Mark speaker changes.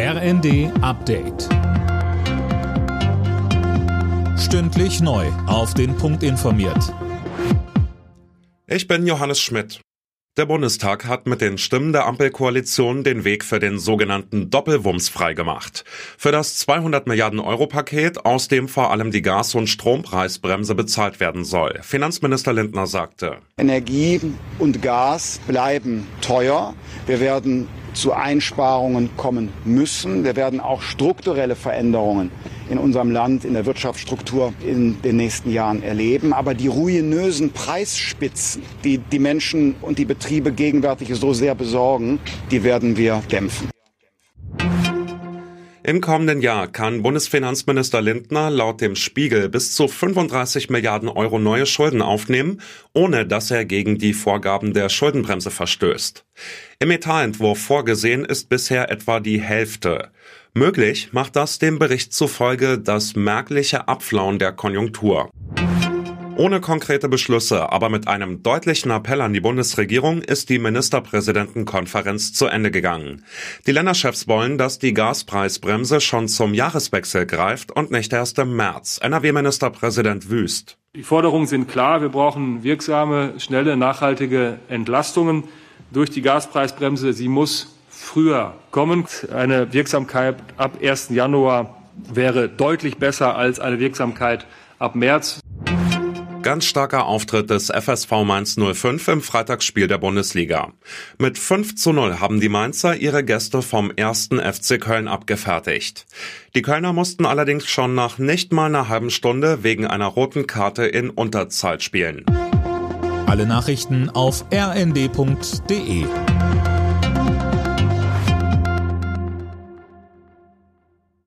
Speaker 1: RND Update. Stündlich neu. Auf den Punkt informiert.
Speaker 2: Ich bin Johannes Schmidt. Der Bundestag hat mit den Stimmen der Ampelkoalition den Weg für den sogenannten Doppelwumms freigemacht. Für das 200 Milliarden Euro Paket, aus dem vor allem die Gas- und Strompreisbremse bezahlt werden soll. Finanzminister Lindner sagte.
Speaker 3: Energie und Gas bleiben teuer. Wir werden zu Einsparungen kommen müssen. Wir werden auch strukturelle Veränderungen in unserem Land, in der Wirtschaftsstruktur in den nächsten Jahren erleben. Aber die ruinösen Preisspitzen, die die Menschen und die Betriebe gegenwärtig so sehr besorgen, die werden wir dämpfen.
Speaker 2: Im kommenden Jahr kann Bundesfinanzminister Lindner laut dem Spiegel bis zu 35 Milliarden Euro neue Schulden aufnehmen, ohne dass er gegen die Vorgaben der Schuldenbremse verstößt. Im Etatentwurf vorgesehen ist bisher etwa die Hälfte. Möglich macht das dem Bericht zufolge das merkliche Abflauen der Konjunktur. Ohne konkrete Beschlüsse, aber mit einem deutlichen Appell an die Bundesregierung ist die Ministerpräsidentenkonferenz zu Ende gegangen. Die Länderchefs wollen, dass die Gaspreisbremse schon zum Jahreswechsel greift und nicht erst im März. NRW-Ministerpräsident Wüst.
Speaker 4: Die Forderungen sind klar. Wir brauchen wirksame, schnelle, nachhaltige Entlastungen durch die Gaspreisbremse. Sie muss früher kommen. Eine Wirksamkeit ab 1. Januar wäre deutlich besser als eine Wirksamkeit ab März.
Speaker 2: Ganz starker Auftritt des FSV Mainz 05 im Freitagsspiel der Bundesliga. Mit 5 zu 0 haben die Mainzer ihre Gäste vom ersten FC Köln abgefertigt. Die Kölner mussten allerdings schon nach nicht mal einer halben Stunde wegen einer roten Karte in Unterzahl spielen.
Speaker 1: Alle Nachrichten auf rnd.de